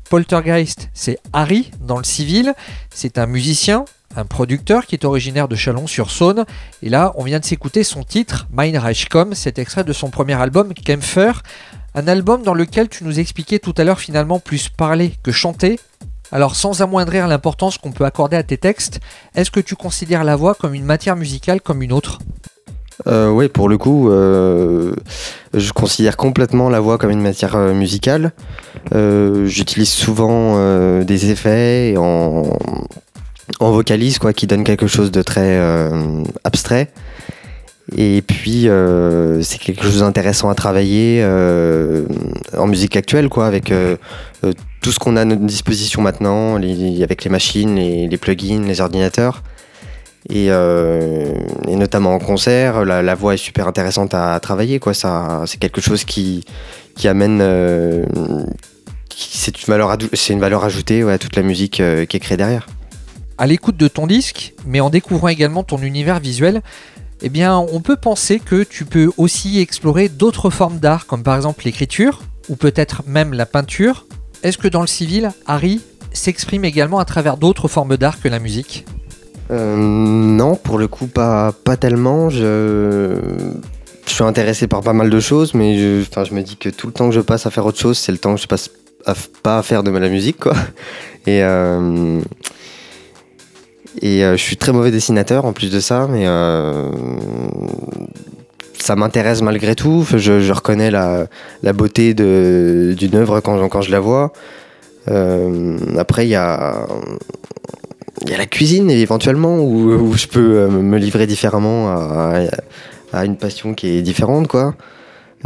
Poltergeist, c'est Harry dans le civil. C'est un musicien, un producteur qui est originaire de Chalon-sur-Saône. Et là, on vient de s'écouter son titre, Mein Reichkom, cet extrait de son premier album, Kempfer. Un album dans lequel tu nous expliquais tout à l'heure finalement plus parler que chanter. Alors sans amoindrir l'importance qu'on peut accorder à tes textes, est-ce que tu considères la voix comme une matière musicale comme une autre? Euh, oui, pour le coup, euh, je considère complètement la voix comme une matière euh, musicale. Euh, J'utilise souvent des effets en, en vocalise, quoi, qui donnent quelque chose de très abstrait. Et puis, c'est quelque chose d'intéressant à travailler en musique actuelle, quoi, avec tout ce qu'on a à notre disposition maintenant, avec les machines, les plugins, les ordinateurs. Et, euh, et notamment en concert, la, voix est super intéressante à, travailler. Quoi. Ça, c'est quelque chose qui, amène. euh, c'est, une valeur ajoutée à toute la musique euh, qui est créée derrière. À l'écoute de ton disque, mais en découvrant également ton univers visuel, eh bien, on peut penser que tu peux aussi explorer d'autres formes d'art, comme par exemple l'écriture, ou peut-être même la peinture. Est-ce que dans le civil, Harry s'exprime également à travers d'autres formes d'art que la musique? Euh, non, pour le coup, pas, pas tellement. Je, suis intéressé par pas mal de choses, mais je, enfin, je me dis que tout le temps que je passe à faire autre chose, c'est le temps que je passe à pas à faire de la musique, quoi. Et, euh, et euh, je suis très mauvais dessinateur en plus de ça, mais ça m'intéresse malgré tout. Je, je reconnais la, la beauté d'une œuvre quand, quand je la vois. Après, il y a, il y a la cuisine éventuellement où, je peux euh, me livrer différemment à, une passion qui est différente quoi.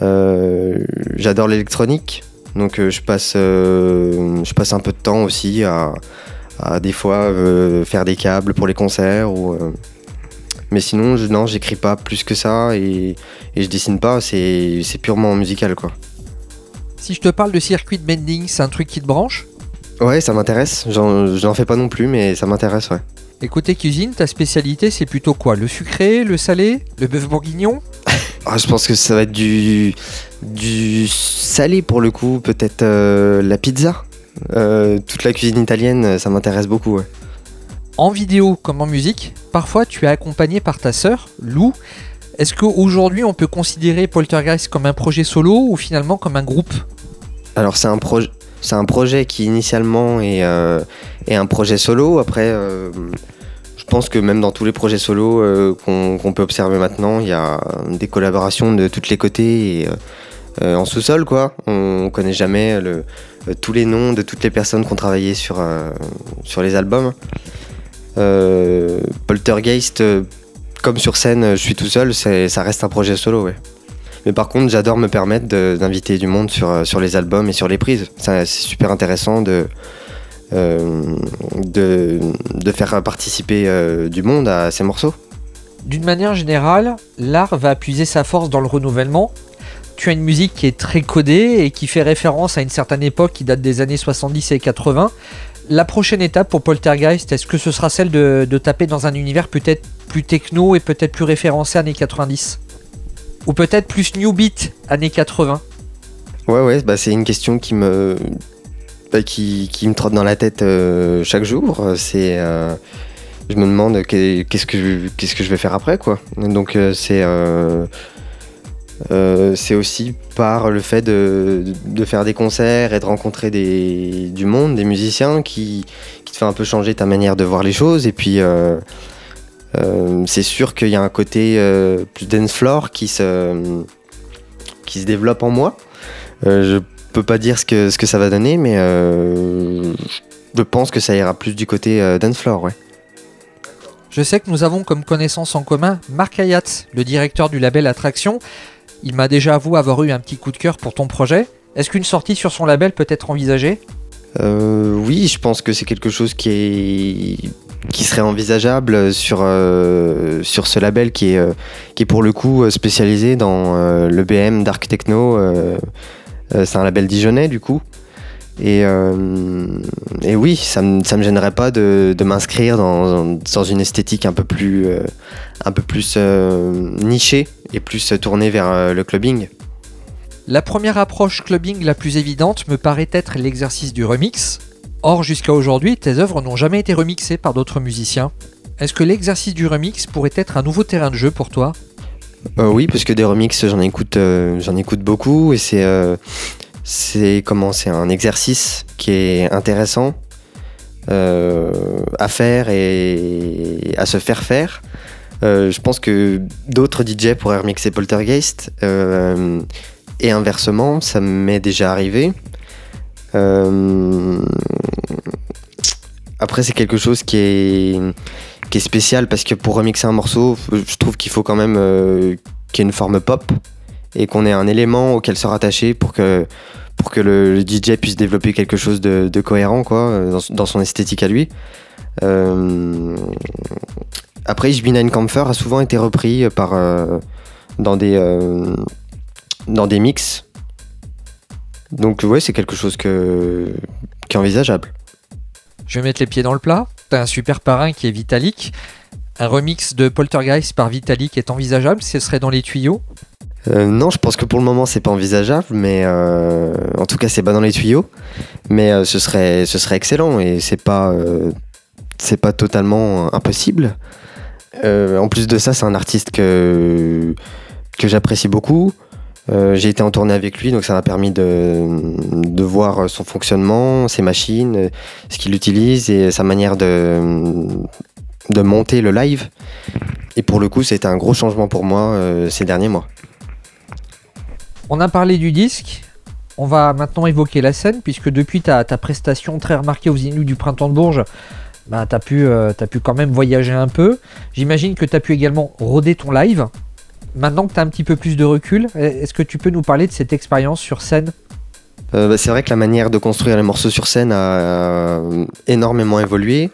Euh, J'adore l'électronique, donc euh, je passe je passe un peu de temps aussi à, des fois faire des câbles pour les concerts ou mais sinon je, non j'écris pas plus que ça et, je dessine pas c'est purement musical quoi. Si je te parle de circuit bending, c'est un truc qui te branche? Ouais ça m'intéresse, j'en fais pas non plus mais ça m'intéresse ouais. Et côté cuisine, ta spécialité, c'est plutôt quoi? Le sucré, le salé, le bœuf bourguignon? Ah, je pense que ça va être du, du salé pour le coup, peut-être euh, la pizza. Euh, toute la cuisine italienne, ça m'intéresse beaucoup. ouais. En vidéo comme en musique, parfois tu es accompagné par ta sœur, Lou. Est-ce qu'aujourd'hui on peut considérer Poltergeist comme un projet solo ou finalement comme un groupe? Alors c'est un, projet c'est un projet qui initialement est, euh, un projet solo. Après, euh, je pense que même dans tous les projets solo euh, qu'on peut observer maintenant, il y a des collaborations de tous les côtés et, euh, en sous-sol quoi. On connaît jamais tous les noms de toutes les personnes qui ont travaillé sur, les albums. Poltergeist, comme sur scène, je suis tout seul, ça reste un projet solo. Mais par contre, j'adore me permettre d'inviter du monde sur, euh, sur les albums et sur les prises. C'est super intéressant de, euh, de faire participer euh, du monde à ces morceaux. D'une manière générale, l'art va puiser sa force dans le renouvellement. Tu as une musique qui est très codée et qui fait référence à une certaine époque qui date des années 70 et 80. La prochaine étape pour Poltergeist, est-ce que ce sera celle de, de taper dans un univers peut-être plus techno et peut-être plus référencé années 90 Ou peut-être plus new beat années 80 Ouais, ouais, bah, c'est une question qui me, bah, qui, me trotte dans la tête euh, chaque jour. C'est, euh, je me demande qu'est- qu'est-ce que je, qu'est-ce que je vais faire après, quoi. Donc euh, c'est, c'est aussi par le fait de, de faire des concerts et de rencontrer des, du monde, des musiciens qui, qui te fait un peu changer ta manière de voir les choses. Et puis c'est sûr qu'il y a un côté euh, plus dance floor qui se, qui se développe en moi. Euh, je peux pas dire ce que, ce que ça va donner, mais euh, je pense que ça ira plus du côté euh, dance floor, ouais. Je sais que nous avons comme connaissance en commun Marc Hayat, le directeur du label Attraction. Il m'a déjà avoué avoir eu un petit coup de cœur pour ton projet. Est-ce qu'une sortie sur son label peut être envisagée? Euh, oui, je pense que c'est quelque chose qui est qui serait envisageable sur euh, sur ce label qui est euh, qui pour le coup euh, spécialisé dans euh, le BM Dark Techno. c'est un label dijonnais du coup. Et, et oui, ça ça me gênerait pas de, de m'inscrire dans, dans une esthétique un peu plus, un peu plus nichée et plus tournée vers le clubbing. La première approche clubbing la plus évidente me paraît être l'exercice du remix. Or, jusqu'à aujourd'hui, tes œuvres n'ont jamais été remixées par d'autres musiciens. Est-ce que l'exercice du remix pourrait être un nouveau terrain de jeu pour toi? Euh, oui, parce que des remixes, j'en écoute, euh, beaucoup et c'est, euh, c'est un exercice qui est intéressant à faire et à se faire faire. Je pense que d'autres DJ pourraient remixer Poltergeist et inversement, ça m'est déjà arrivé. Euh, après, c'est quelque chose qui est, qui est spécial parce que pour remixer un morceau, je trouve qu'il faut quand même euh, qu'il y ait une forme pop et qu'on ait un élément auquel se rattacher pour que, pour que le, DJ puisse développer quelque chose de, cohérent quoi, euh, dans, son esthétique à lui. Après, Ich bin ein Kampfer a souvent été repris par, dans, des, dans des mix. Donc, ouais, c'est quelque chose que, qui est envisageable. Je vais mettre les pieds dans le plat. T'as un super parrain qui est Vitalik. Un remix de Poltergeist par Vitalik est envisageable, ce serait dans les tuyaux? Euh, non, je pense que pour le moment c'est pas envisageable, mais euh, en tout cas c'est pas dans les tuyaux. Mais euh, ce serait, ce serait excellent et c'est pas, c'est pas totalement impossible. En plus de ça, c'est un artiste que que j'apprécie beaucoup. Euh, J'ai été en tournée avec lui, donc ça m'a permis de, voir son fonctionnement, ses machines, euh, ce qu'il utilise et sa manière de, monter le live. Et pour le coup, c'était un gros changement pour moi euh, ces derniers mois. On a parlé du disque. On va maintenant évoquer la scène, puisque depuis ta, ta prestation très remarquée aux Inuits du Printemps de Bourges, bah, tu as, pu quand même voyager un peu. J'imagine que tu as pu également roder ton live. Maintenant que tu as un petit peu plus de recul, est-ce que tu peux nous parler de cette expérience sur scène? Euh, bah, c'est vrai que la manière de construire les morceaux sur scène a euh, énormément évolué.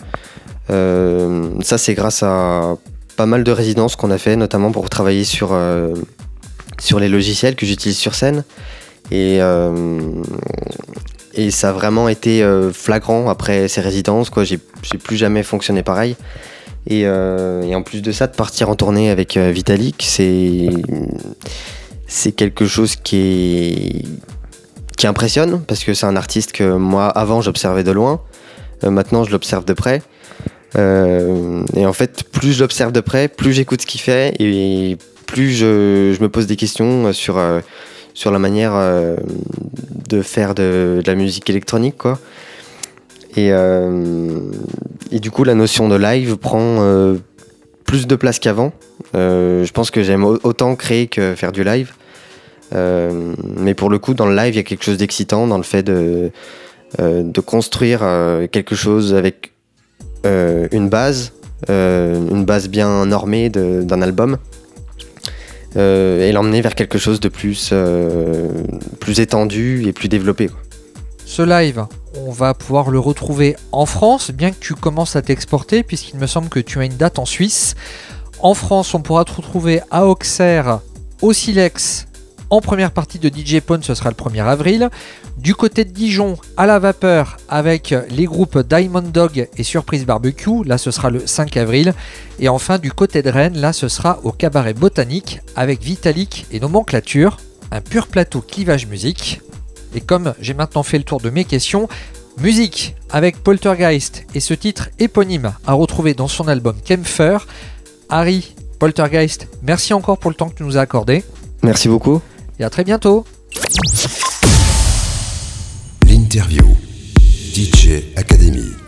Euh, ça, c'est grâce à pas mal de résidences qu'on a fait, notamment pour travailler sur, les logiciels que j'utilise sur scène. Et, et ça a vraiment été flagrant après ces résidences. J'ai plus jamais fonctionné pareil. Et, euh, et en plus de ça, de partir en tournée avec euh, Vitalik, c'est, c'est quelque chose qui qui impressionne parce que c'est un artiste que moi avant j'observais de loin, Euh, maintenant je l'observe de près. Et en fait, plus je l'observe de près, plus j'écoute ce qu'il fait et plus je, je me pose des questions sur, sur la manière de faire de, de la musique électronique. Quoi. Et, euh, et du coup, la notion de live prend euh, plus de place qu'avant. Euh, je pense que j'aime au- autant créer que faire du live. Mais pour le coup, dans le live, il y a quelque chose d'excitant dans le fait de, construire quelque chose avec une base, une base bien normée d'un album, et l'emmener vers quelque chose de plus, étendu et plus développé. Ce live, on va pouvoir le retrouver en France, bien que tu commences à t'exporter, puisqu'il me semble que tu as une date en Suisse. En France, on pourra te retrouver à Auxerre, au Silex, en première partie de DJ Pone, ce sera le 1er avril. Du côté de Dijon, à la vapeur, avec les groupes Diamond Dog et Surprise Barbecue, là ce sera le 5 avril. Et enfin, du côté de Rennes, là ce sera au Cabaret Botanique, avec Vitalik et Nomenclature, un pur plateau clivage musique. Et comme j'ai maintenant fait le tour de mes questions, musique avec Poltergeist et ce titre éponyme à retrouver dans son album Kempfer. Harry, Poltergeist, merci encore pour le temps que tu nous as accordé Merci beaucoup. et à très bientôt. L'interview. DJ Academy.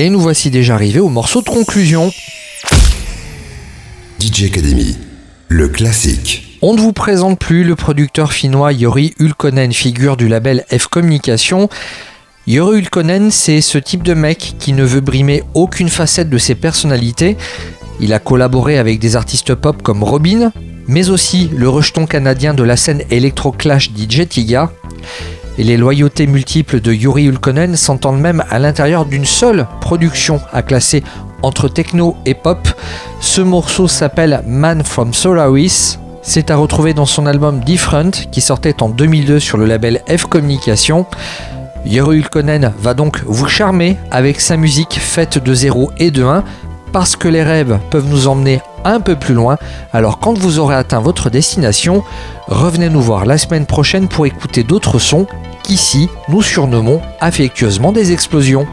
Et nous voici déjà arrivés au morceau de conclusion. DJ Academy, le classique. On ne vous présente plus le producteur finnois Yori Ulkonen, figure du label F Communication. Yori Ulkonen, c'est ce type de mec qui ne veut brimer aucune facette de ses personnalités. Il a collaboré avec des artistes pop comme Robin, mais aussi le rejeton canadien de la scène électro-clash DJ Tiga. Et les loyautés multiples de Yuri Ulkonen s'entendent même à l'intérieur d'une seule production à classer entre techno et pop. Ce morceau s'appelle Man from Solaris. C'est à retrouver dans son album Different qui sortait en 2002 sur le label F Communication. Yuri Ulkonen va donc vous charmer avec sa musique faite de 0 et de 1 parce que les rêves peuvent nous emmener un peu plus loin. Alors quand vous aurez atteint votre destination, revenez nous voir la semaine prochaine pour écouter d'autres sons qu'ici nous surnommons affectueusement des explosions.